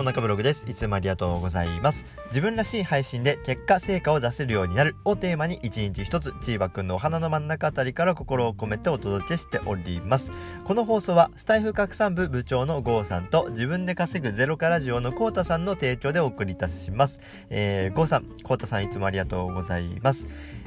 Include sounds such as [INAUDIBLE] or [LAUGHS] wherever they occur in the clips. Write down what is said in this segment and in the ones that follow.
も中ブログです。いつもありがとうございます。自分らしい配信で結果、成果を出せるようになるをテーマに一日一つ、チーバくんのお花の真ん中あたりから心を込めてお届けしております。この放送は、スタイフ拡散部部長のゴーさんと、自分で稼ぐゼロからジオのコータさんの提供でお送りいたします。えー、ゴーさん、コータさんいつもありがとうございます。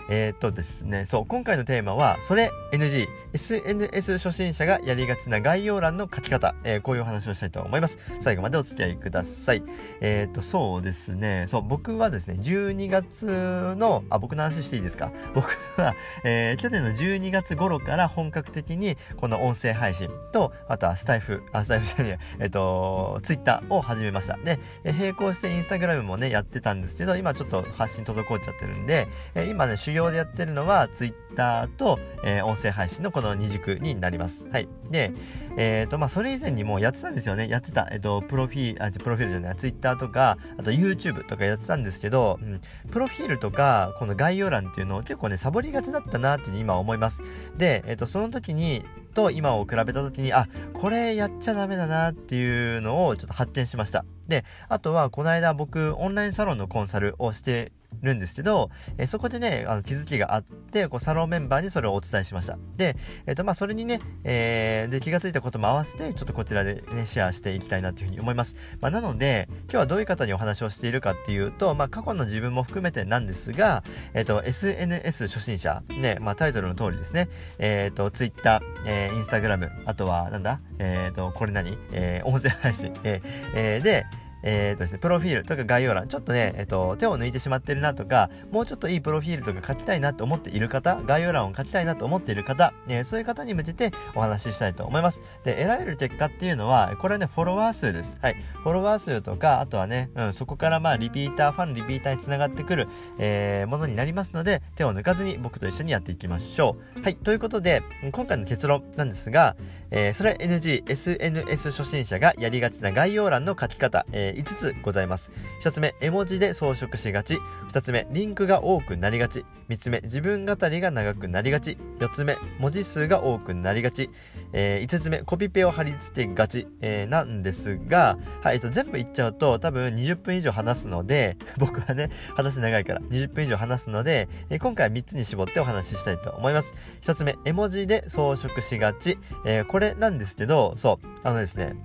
えー、っとですね、そう、今回のテーマは、それ NG、SNS 初心者がやりがちな概要欄の書き方、えー、こういうお話をしたいと思います。最後までお付き合いください。えー、っと、そうですね、そう、僕はですね、12月の、あ、僕の話していいですか？僕は、えー、去年の12月頃から本格的に、この音声配信と、あとはスタイフ、あ、スタイフじゃねえ、えっと、ツイッターを始めました。で、並行してインスタグラムもね、やってたんですけど、今ちょっと発信滞っちゃってるんで、え今ね、業でやってるのは Twitter と、えー、音声配信のこの二軸になります。はい。で、えっ、ー、と、まあ、それ以前にもやってたんですよね。やってた。えっ、ー、と、プロフィール、あ、プロフィールじゃない、Twitter とか、あと YouTube とかやってたんですけど、うん、プロフィールとか、この概要欄っていうのを結構ね、サボりがちだったなっていうふうに今思います。で、えっ、と、その時に、と今を比べた時にあこれやっちゃダメだなっていうのをちょっと発展しましたであとはこの間僕オンラインサロンのコンサルをしてるんですけど、え、そこでね、あの気づきがあって、こうサロンメンバーにそれをお伝えしました。で、えっ、ー、と、まあ、それにね、えー、で、気がついたことも合わせて、ちょっとこちらでね、シェアしていきたいなというふうに思います。まあ、なので、今日はどういう方にお話をしているかっていうと、まあ、過去の自分も含めてなんですが、えっ、と、SNS 初心者、ね、まあ、タイトルの通りですね、えっ、と、Twitter、えー、Instagram、あとは、なんだ、えっ、と、これ何？えー、音声配信、えー、えー、で、えー、とですね、プロフィールとか概要欄、ちょっとね、えっ、と、手を抜いてしまってるなとか、もうちょっといいプロフィールとか書きたいなと思っている方、概要欄を書きたいなと思っている方、えー、そういう方に向けてお話ししたいと思います。で、得られる結果っていうのは、これはね、フォロワー数です。はい。フォロワー数とか、あとはね、うん、そこからまあ、リピーター、ファン、リピーターにつながってくる、えー、ものになりますので、手を抜かずに僕と一緒にやっていきましょう。はい。ということで、今回の結論なんですが、えー、それ NG、SNS 初心者がやりがちな概要欄の書き方、えー、5つございます。ます。1つ目、絵文字で装飾しがち。2つ目、リンクが多くなりがち。3つ目、自分語りが長くなりがち。4つ目、文字数が多くなりがち。えー、5つ目、コピペを貼り付けがち、えー、なんですが、はい、えっと、全部言っちゃうと多分20分以上話すので、僕はね、話長いから20分以上話すので、えー、今回は3つに絞ってお話ししたいと思います。1つ目、絵文字で装飾しがち。えー、これなんですけど、そう、あのですね、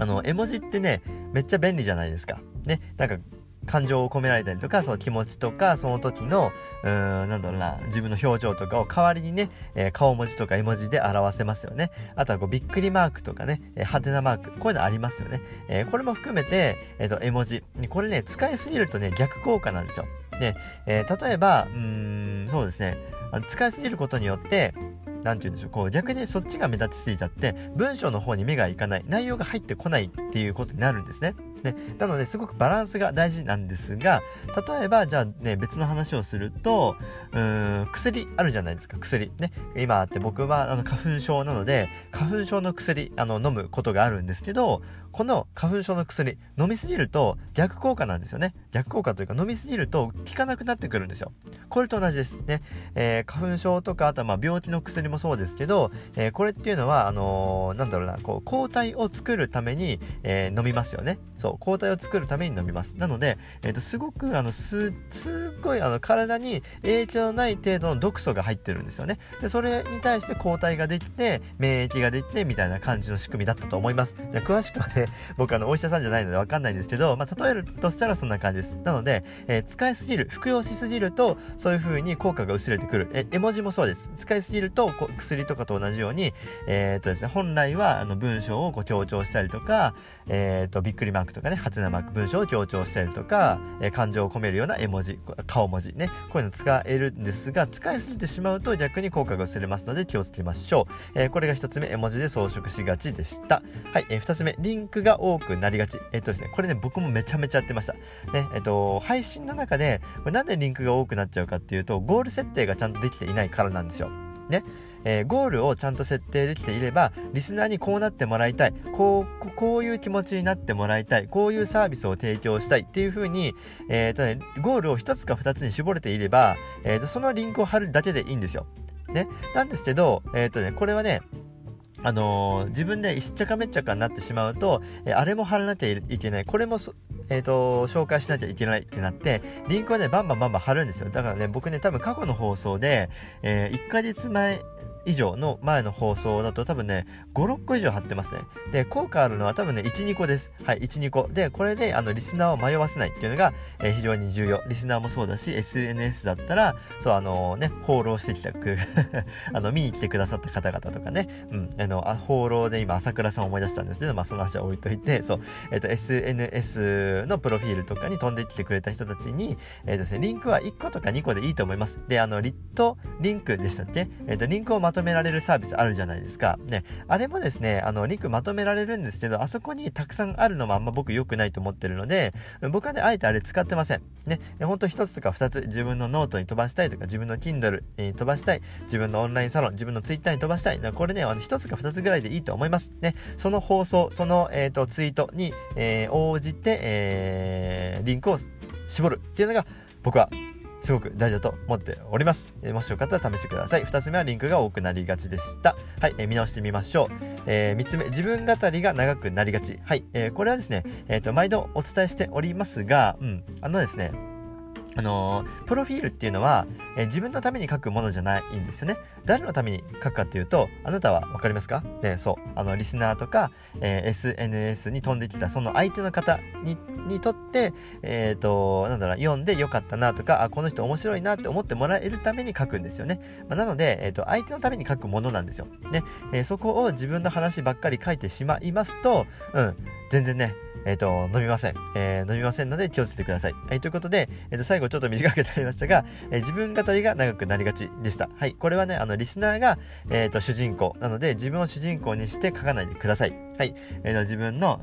あの、絵文字ってね、めっちゃ便利じゃないですか。ね、なんか感情を込められたりとか、その気持ちとか、その時の、うーん、なんだろうな、自分の表情とかを代わりにね、えー、顔文字とか絵文字で表せますよね。あとはこう、びっくりマークとかね、えー、派手なマーク、こういうのありますよね。えー、これも含めて、えっ、と、絵文字。これね、使いすぎるとね、逆効果なんですよ。で、え例えば、うん、そうですね、あの使いすぎることによって、何て言うんでしょう、こう逆にそっちが目立ちすぎちゃって、文章の方に目がいかない、内容が入ってこないっていうことになるんですね。ね、なのですごくバランスが大事なんですが例えばじゃあね別の話をするとうーん薬あるじゃないですか薬ね今って僕はあの花粉症なので花粉症の薬あの飲むことがあるんですけどこの花粉症の薬飲みすぎると逆効果なんですよね。逆効果というか飲みすぎると効かなくなってくるんですよ。これと同じです。ね、えー、花粉症とかあとはまあ病気の薬もそうですけど、えー、これっていうのはあのー、なんだろうなこう抗体を作るために、えー、飲みますよね。そう抗体を作るために飲みます。なので、えーと、すごくあのすすっごいあの体に影響のない程度の毒素が入ってるんですよね。でそれに対して抗体ができて免疫ができてみたいな感じの仕組みだったと思います。で詳しくはね [LAUGHS] 僕あのお医者さんじゃないのでわかんないんですけど、まあ、例えるとしたらそんな感じです。なので、えー、使いすぎる服用しすぎるとそういう風に効果が薄れてくる。え絵文字もそうです。使いすぎるとこ薬とかと同じようにえー、とですね本来はあの文章をこう強調したりとかえー、っとびっくりマークとかねハテナマーク文章を強調したりとか、えー、感情を込めるような絵文字顔文字ねこういうの使えるんですが使いすぎてしまうと逆に効果が薄れますので気をつけましょう、えこれが1つ目絵文字で装飾しがちでした。はい、え2つ目リンクが多くなりがち。えっとですね、これね、僕もめちゃめちゃやってました。ね、えっと、配信の中で、これなんでリンクが多くなっちゃうかっていうと、ゴール設定がちゃんとできていないからなんですよ。ね。えー、ゴールをちゃんと設定できていればリスナーにこうなってもらいたいこうこういう気持ちになってもらいたいこういうサービスを提供したいっていう風に、えーとね、ゴールを1つか2つに絞れていれば、えーと、そのリンクを貼るだけでいいんですよ。ね、なんですけど、えーとね、これはねあのー、自分でしっちゃかめっちゃかになってしまうと、えー、あれも貼らなきゃいけない。これもえーと、紹介しなきゃいけないってなってリンクはねバンバンバンバン貼るんですよ。だからね僕ね多分過去の放送で、えー、1ヶ月前以上の前の放送だと多分ね、5、6個以上貼ってますね。で、効果あるのは多分ね、1、2個です。はい、1、2個。で、これで、あの、リスナーを迷わせないっていうのが、えー、非常に重要。リスナーもそうだし、SNS だったら、そう、あのー、ね、放浪してきた、[LAUGHS] あの、見に来てくださった方々とかね、うん、あの、あ放浪で今、朝倉さん思い出したんですけど、まあ、その話は置いといて、そう、えっ、ー、と、SNS のプロフィールとかに飛んできてくれた人たちに、えっ、とですね、リンクは1個とか2個でいいと思います。で、あの、 lit.link でしたっけ？えっ、と、リンクをまとめられるサービスあるじゃないですか。ね、あれもですね、あの、リンクまとめられるんですけど、あそこにたくさんあるのもあんま僕良くないと思ってるので、僕はね、あえてあれ使ってません。ね、ほんと一つとか二つ自分のノートに飛ばしたいとか、自分の Kindle に飛ばしたい、自分のオンラインサロン、自分の Twitter に飛ばしたい。これね、あの、一つか二つぐらいでいいと思います。ね、その放送、その、えっ、ー、と、ツイートに、えー、応じて、えー、リンクを絞るっていうのが、僕はすごく大事だと思っております。えー、もしよかったら試してください。2つ目はリンクが多くなりがちでした。はい、えー、見直してみましょう。えー、3つ目、自分語りが長くなりがち。はい、えー、これはですね、えっ、と、毎度お伝えしておりますが、うん、あのですね、あの、プロフィールっていうのは、え、自分のために書くものじゃないんですよね。誰のために書くかっていうと、あなたは分かりますか？ね、そう。あの、リスナーとか、えー、SNS に飛んできたその相手の方ににとって、えっ、と、なんだろう、読んでよかったなとか、あ、この人面白いなって思ってもらえるために書くんですよね。まあ、なので、えっ、と、相手のために書くものなんですよ。ね。えそこを自分の話ばっかり書いてしまいますと、うん、全然ね、えっ、ー、と、飲みません。えー、飲みませんので気をつけてください。はい、ということで、えっ、ー、と、最後ちょっと短くなりましたが、えー、自分語りが長くなりがちでした。はい、これはね、あの、リスナーが、えっ、と、主人公なので、自分を主人公にして書かないでください。はい、えっ、と、自分の、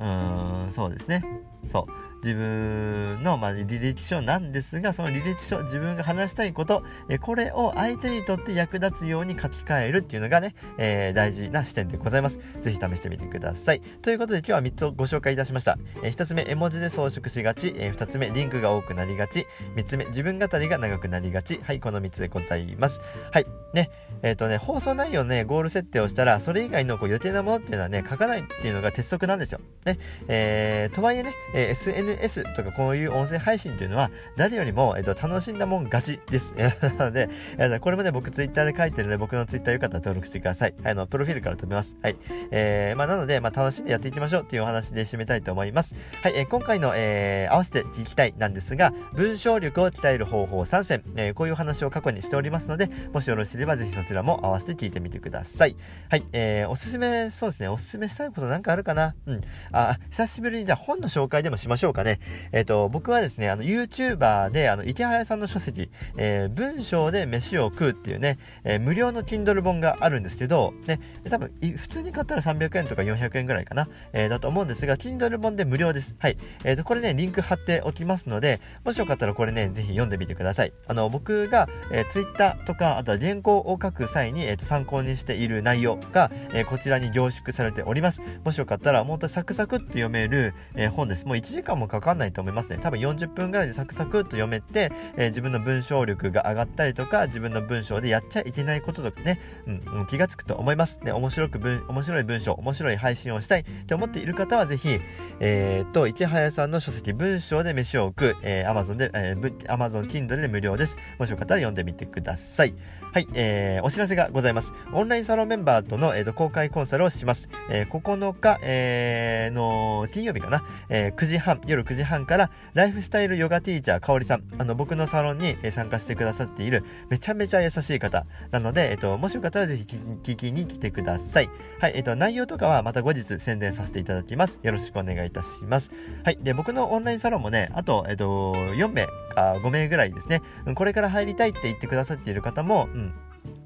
うん、そうですね。そう。自分の、まあ、履歴書なんですが、その履歴書、自分が話したいこと、えこれを相手にとって役立つように書き換えるっていうのがね、えー、大事な視点でございます。ぜひ試してみてください。ということで今日は3つをご紹介いたしました。えー、1つ目、絵文字で装飾しがち。えー、2つ目、リンクが多くなりがち。3つ目、自分語りが長くなりがち。はい、この3つでございます。はい。ね、えっ、とね、放送内容ね、ゴール設定をしたら、それ以外のこう予定なものっていうのはね、書かないっていうのが鉄則なんですよ。ね。え、とはいえね、えー、SNS とかこういう音声配信というのは、誰よりも、えっ、と、楽しんだもん勝ちです。[LAUGHS] なので、え、これもね、僕ツイッターで書いてるので、僕のツイッターよかったら登録してください。あの、プロフィールから飛びます。はい。えー、まあ、なので、まあ、楽しんでやっていきましょうっていうお話で締めたいと思います。はい、えー、今回の、えー、合わせて聞きたいなんですが、文章力を鍛える方法3選、えー、こういうお話を過去にしておりますので、もしよろしければぜひそちらも合わせて聞いてみてください。はい、えー、おすすめ、そうですね、おすすめしたいことなんかあるかな？うん。あ、久しぶりにじゃあ本の紹介でもしましょうかね。えっ、ー、と、僕はですね、あの、YouTuber で、あの、池早さんの書籍、えー、文章で飯を食うっていうね、えー、無料の Kindle 本があるんですけど、ね、多分、普通に買ったら300円とか400円ぐらいかな、えー、だと思うんですが、Kindle 本で無料です。はい。えっ、と、これね、リンク貼っておきますので、もしよかったらこれね、ぜひ読んでみてください。あの、僕が、えー、Twitter とか、あとは原稿を書く際に、えーと、参考にしている内容が、えー、こちらに凝縮されております。もしよかったら、もっとサクサクって読める、えー、本です。もう1時間もかかんないと思いますね。多分40分ぐらいでサクサクと読めて、えー、自分の文章力が上がったりとか、自分の文章でやっちゃいけないこととかね、うん、気がつくと思います。ね、面白く文、面白い文章、面白い配信をしたいって思っている方は、ぜひ、えー、と、池早さんの書籍、文章で飯を置く、えー、Amazon で、えー、Amazon Kindle で無料です。もしよかったら読んでみてください。はい、えー、お知らせがございます。オンラインサロンメンバーとの、えーと、公開コンサルをします。えー、9日、えー、の金曜日かな、えー、9時半、夜9時半から、ライフスタイルヨガティーチャー、かおりさん、あの、僕のサロンに、参加してくださっている、めちゃめちゃ優しい方なので、えっ、と、もしよかったらぜひ聞きに来てください。はい、えっ、と、内容とかはまた後日宣伝させていただきます。よろしくお願いいたします。はい、で、僕のオンラインサロンもね、あと、えっ、と、4名か5名ぐらいですね、これから入りたいって言ってくださっている方も、うん、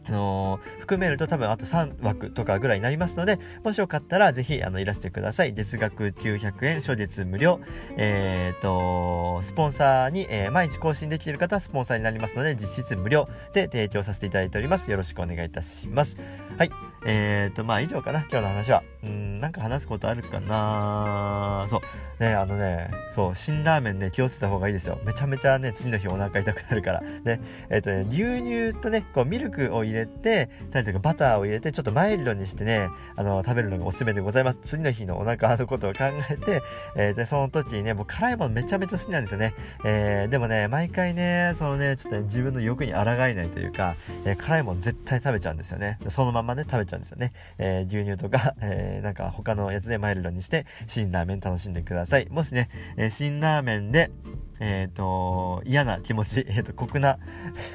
あのー、含めると多分あと3枠とかぐらいになりますので、もしよかったらぜひあのいらしてください。月額900円、初月無料。えっ、ー、と、スポンサーに、えー、毎日更新できている方はスポンサーになりますので、実質無料で提供させていただいております。よろしくお願いいたします。はい。え、ー、と、まあ以上かな、今日の話は。うん、なんか話すことあるかなそう。ね、あのね、そう、辛ラーメンね、気をつけた方がいいですよ。めちゃめちゃね、次の日お腹痛くなるから。で、えっ、ー、とね、牛乳とね、こう、ミルクを入れて、たりとかバターを入れて、ちょっとマイルドにしてね、あの、食べるのがおすすめでございます。次の日のお腹のことを考えて、えー、で、その時にね、僕辛いものめちゃめちゃ好きなんですよね。えー、でもね、毎回ね、そのね、ちょっとね、自分の欲に抗えないというか、えー、辛いもの絶対食べちゃうんですよね。そのままね、食べちゃうんですよね。えー、牛乳とか、えー、なんか他のやつでマイルドにして、辛ラーメン楽しんでください。もしね、えー、辛ラーメンで、え、ー、と、嫌な気持ち、[LAUGHS] え、ー、と、酷な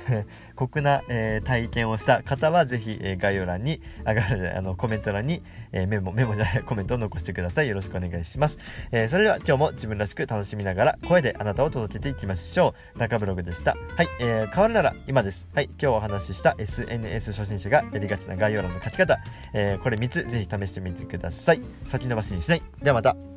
[LAUGHS] 酷な、えー、体験をした方は、ぜひ、えー、概要欄に、あ、あの、コメント欄に、えー、メモ、メモじゃない、[LAUGHS] コメントを残してください。よろしくお願いします。えそれでは、今日も自分らしく楽しみながら、声であなたを届けていきましょう。中ブログでした。はい、え変わるなら今です。はい、今日お話しした SNS 初心者がやりがちな概要欄の書き方、えこれ3つ、ぜひ試してみてください。先延ばしにしない。ではまた。